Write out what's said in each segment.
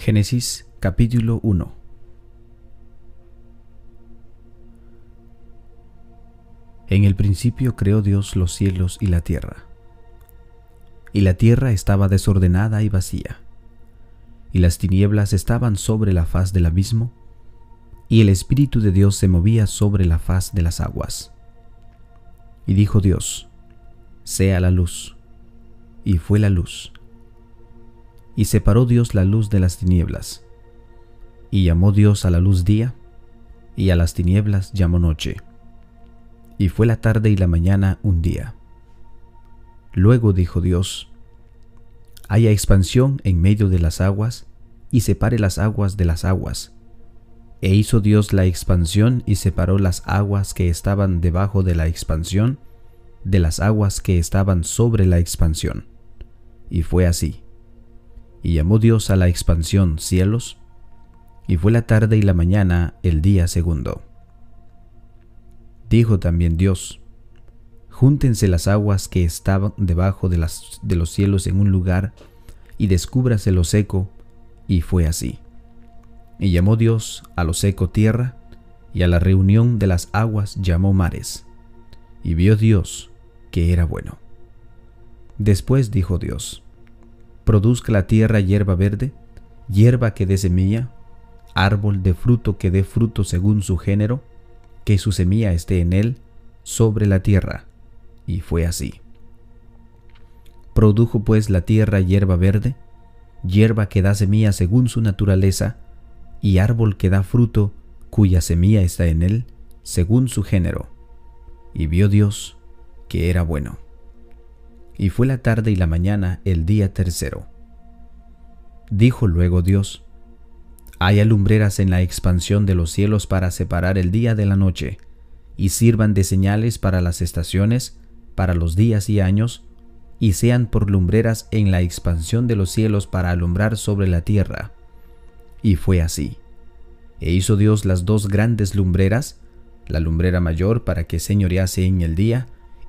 Génesis capítulo 1 En el principio creó Dios los cielos y la tierra. Y la tierra estaba desordenada y vacía, y las tinieblas estaban sobre la faz del abismo, y el Espíritu de Dios se movía sobre la faz de las aguas. Y dijo Dios, sea la luz, y fue la luz y separó Dios la luz de las tinieblas. Y llamó Dios a la luz día, y a las tinieblas llamó noche. Y fue la tarde y la mañana un día. Luego dijo Dios, haya expansión en medio de las aguas, y separe las aguas de las aguas. E hizo Dios la expansión y separó las aguas que estaban debajo de la expansión de las aguas que estaban sobre la expansión. Y fue así. Y llamó Dios a la expansión cielos, y fue la tarde y la mañana el día segundo. Dijo también Dios, Júntense las aguas que estaban debajo de, las, de los cielos en un lugar, y descúbrase lo seco, y fue así. Y llamó Dios a lo seco tierra, y a la reunión de las aguas llamó mares. Y vio Dios que era bueno. Después dijo Dios, produzca la tierra hierba verde, hierba que dé semilla, árbol de fruto que dé fruto según su género, que su semilla esté en él, sobre la tierra. Y fue así. Produjo pues la tierra hierba verde, hierba que da semilla según su naturaleza, y árbol que da fruto, cuya semilla está en él, según su género. Y vio Dios que era bueno y fue la tarde y la mañana el día tercero. Dijo luego Dios, Hay alumbreras en la expansión de los cielos para separar el día de la noche, y sirvan de señales para las estaciones, para los días y años, y sean por lumbreras en la expansión de los cielos para alumbrar sobre la tierra. Y fue así. E hizo Dios las dos grandes lumbreras, la lumbrera mayor para que señorease en el día,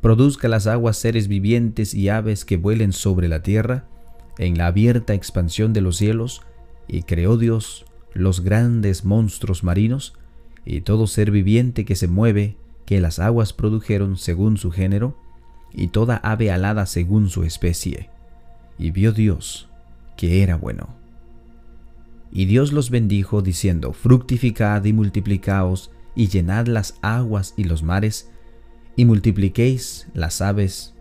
produzca las aguas seres vivientes y aves que vuelen sobre la tierra, en la abierta expansión de los cielos, y creó Dios los grandes monstruos marinos, y todo ser viviente que se mueve, que las aguas produjeron según su género, y toda ave alada según su especie. Y vio Dios que era bueno. Y Dios los bendijo, diciendo, Fructificad y multiplicaos, y llenad las aguas y los mares, y multipliquéis las aves,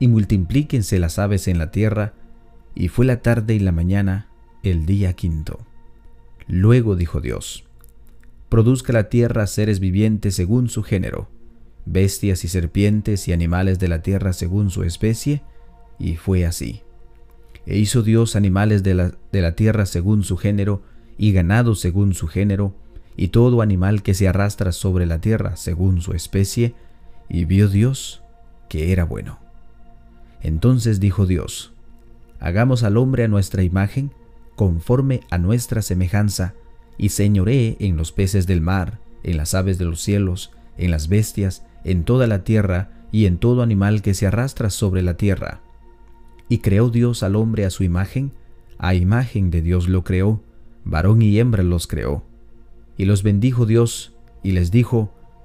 y multiplíquense las aves en la tierra, y fue la tarde y la mañana el día quinto. Luego dijo Dios, produzca la tierra seres vivientes según su género, bestias y serpientes y animales de la tierra según su especie, y fue así. E hizo Dios animales de la, de la tierra según su género, y ganado según su género, y todo animal que se arrastra sobre la tierra según su especie, y vio Dios que era bueno. Entonces dijo Dios, hagamos al hombre a nuestra imagen, conforme a nuestra semejanza, y señoree en los peces del mar, en las aves de los cielos, en las bestias, en toda la tierra, y en todo animal que se arrastra sobre la tierra. Y creó Dios al hombre a su imagen, a imagen de Dios lo creó, varón y hembra los creó. Y los bendijo Dios, y les dijo,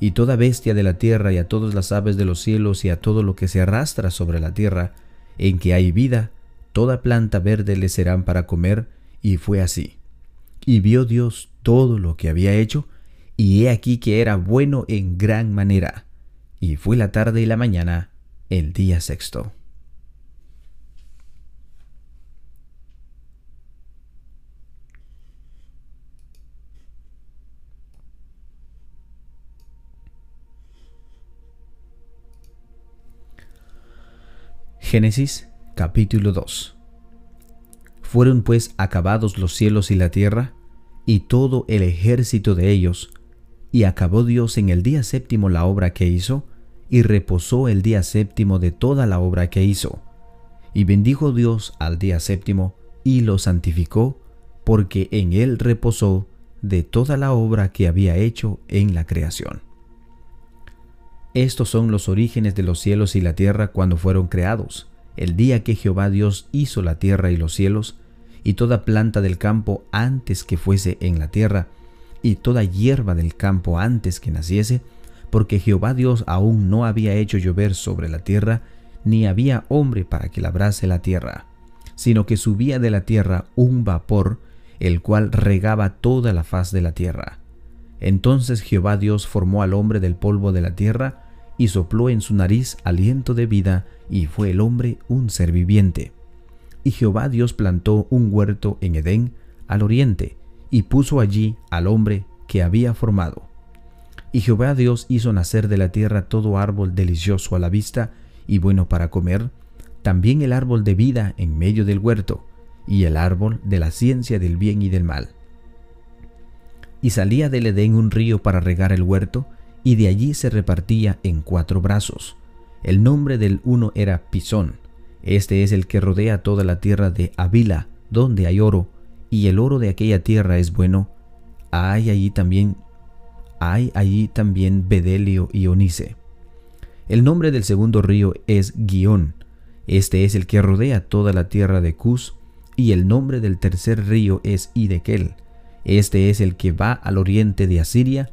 y toda bestia de la tierra y a todas las aves de los cielos y a todo lo que se arrastra sobre la tierra, en que hay vida, toda planta verde le serán para comer, y fue así. Y vio Dios todo lo que había hecho, y he aquí que era bueno en gran manera. Y fue la tarde y la mañana, el día sexto. Génesis capítulo 2 Fueron pues acabados los cielos y la tierra, y todo el ejército de ellos, y acabó Dios en el día séptimo la obra que hizo, y reposó el día séptimo de toda la obra que hizo. Y bendijo Dios al día séptimo, y lo santificó, porque en él reposó de toda la obra que había hecho en la creación. Estos son los orígenes de los cielos y la tierra cuando fueron creados, el día que Jehová Dios hizo la tierra y los cielos, y toda planta del campo antes que fuese en la tierra, y toda hierba del campo antes que naciese, porque Jehová Dios aún no había hecho llover sobre la tierra, ni había hombre para que labrase la tierra, sino que subía de la tierra un vapor, el cual regaba toda la faz de la tierra. Entonces Jehová Dios formó al hombre del polvo de la tierra, y sopló en su nariz aliento de vida, y fue el hombre un ser viviente. Y Jehová Dios plantó un huerto en Edén, al oriente, y puso allí al hombre que había formado. Y Jehová Dios hizo nacer de la tierra todo árbol delicioso a la vista y bueno para comer, también el árbol de vida en medio del huerto, y el árbol de la ciencia del bien y del mal. Y salía del Edén un río para regar el huerto, y de allí se repartía en cuatro brazos. El nombre del uno era Pisón. Este es el que rodea toda la tierra de Avila, donde hay oro, y el oro de aquella tierra es bueno. Hay allí también hay allí también Bedelio y Onice. El nombre del segundo río es Guión. Este es el que rodea toda la tierra de Cus, y el nombre del tercer río es Idekel. Este es el que va al oriente de Asiria,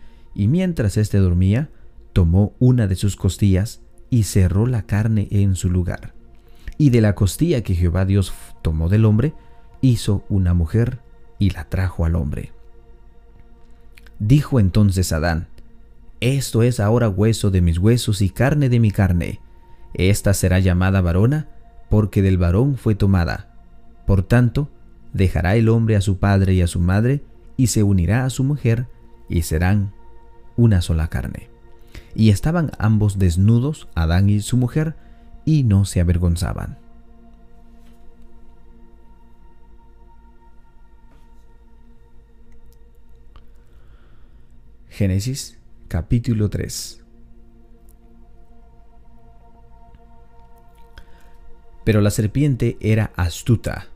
y mientras éste dormía, tomó una de sus costillas y cerró la carne en su lugar. Y de la costilla que Jehová Dios tomó del hombre, hizo una mujer y la trajo al hombre. Dijo entonces Adán, Esto es ahora hueso de mis huesos y carne de mi carne. Esta será llamada varona, porque del varón fue tomada. Por tanto, dejará el hombre a su padre y a su madre, y se unirá a su mujer, y serán una sola carne. Y estaban ambos desnudos, Adán y su mujer, y no se avergonzaban. Génesis capítulo 3 Pero la serpiente era astuta,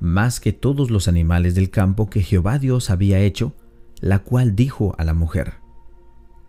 más que todos los animales del campo que Jehová Dios había hecho, la cual dijo a la mujer,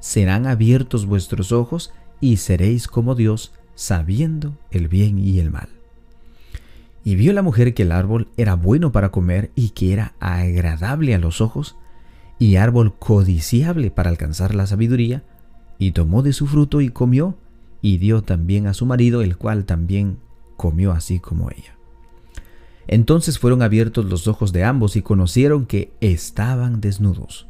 serán abiertos vuestros ojos y seréis como Dios, sabiendo el bien y el mal. Y vio la mujer que el árbol era bueno para comer y que era agradable a los ojos, y árbol codiciable para alcanzar la sabiduría, y tomó de su fruto y comió, y dio también a su marido, el cual también comió así como ella. Entonces fueron abiertos los ojos de ambos y conocieron que estaban desnudos.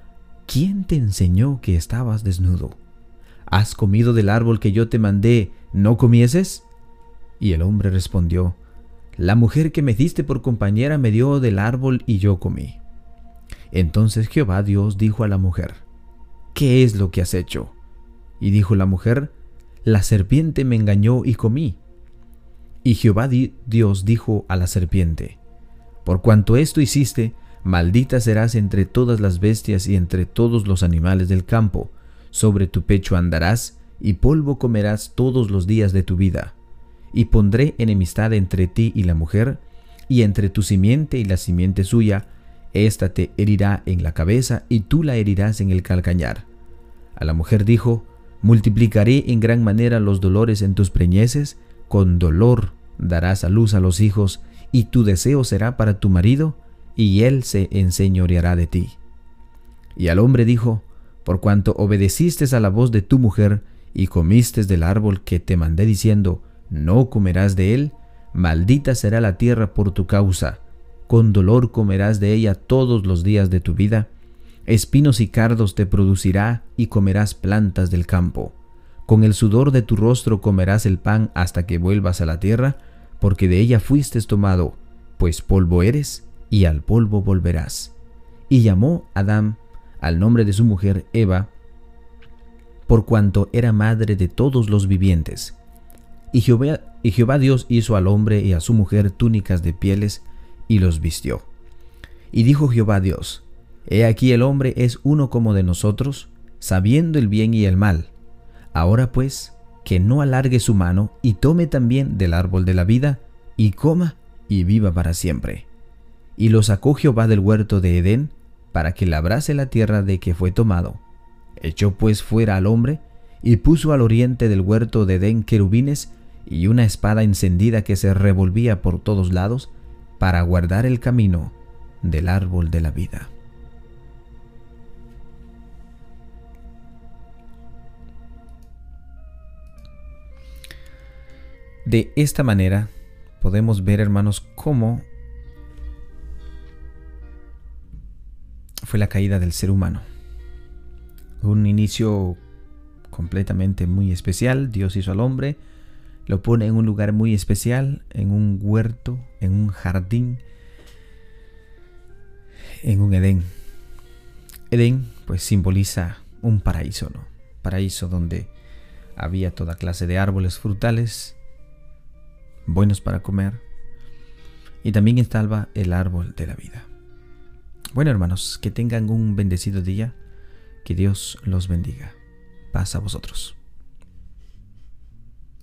¿quién te enseñó que estabas desnudo? ¿Has comido del árbol que yo te mandé, no comieses? Y el hombre respondió, La mujer que me diste por compañera me dio del árbol y yo comí. Entonces Jehová Dios dijo a la mujer, ¿qué es lo que has hecho? Y dijo la mujer, La serpiente me engañó y comí. Y Jehová Dios dijo a la serpiente, Por cuanto esto hiciste, maldita serás entre todas las bestias y entre todos los animales del campo, sobre tu pecho andarás, y polvo comerás todos los días de tu vida. Y pondré enemistad entre ti y la mujer, y entre tu simiente y la simiente suya, ésta te herirá en la cabeza, y tú la herirás en el calcañar. A la mujer dijo, Multiplicaré en gran manera los dolores en tus preñeces, con dolor darás a luz a los hijos, y tu deseo será para tu marido, y él se enseñoreará de ti. Y al hombre dijo, por cuanto obedeciste a la voz de tu mujer, y comiste del árbol que te mandé diciendo, no comerás de él, maldita será la tierra por tu causa, con dolor comerás de ella todos los días de tu vida, espinos y cardos te producirá y comerás plantas del campo. Con el sudor de tu rostro comerás el pan hasta que vuelvas a la tierra, porque de ella fuiste tomado, pues polvo eres, y al polvo volverás. Y llamó Adán al nombre de su mujer Eva, por cuanto era madre de todos los vivientes. Y Jehová, y Jehová Dios hizo al hombre y a su mujer túnicas de pieles, y los vistió. Y dijo Jehová Dios, He aquí el hombre es uno como de nosotros, sabiendo el bien y el mal. Ahora pues, que no alargue su mano y tome también del árbol de la vida, y coma y viva para siempre. Y lo sacó Jehová del huerto de Edén, para que labrase la tierra de que fue tomado. Echó pues fuera al hombre, y puso al oriente del huerto de Edén querubines y una espada encendida que se revolvía por todos lados, para guardar el camino del árbol de la vida. De esta manera podemos ver, hermanos, cómo fue la caída del ser humano. Un inicio completamente muy especial. Dios hizo al hombre, lo pone en un lugar muy especial, en un huerto, en un jardín, en un Edén. Edén pues simboliza un paraíso, ¿no? Paraíso donde había toda clase de árboles frutales, buenos para comer, y también instalaba el árbol de la vida. Bueno, hermanos, que tengan un bendecido día, que Dios los bendiga. Paz a vosotros.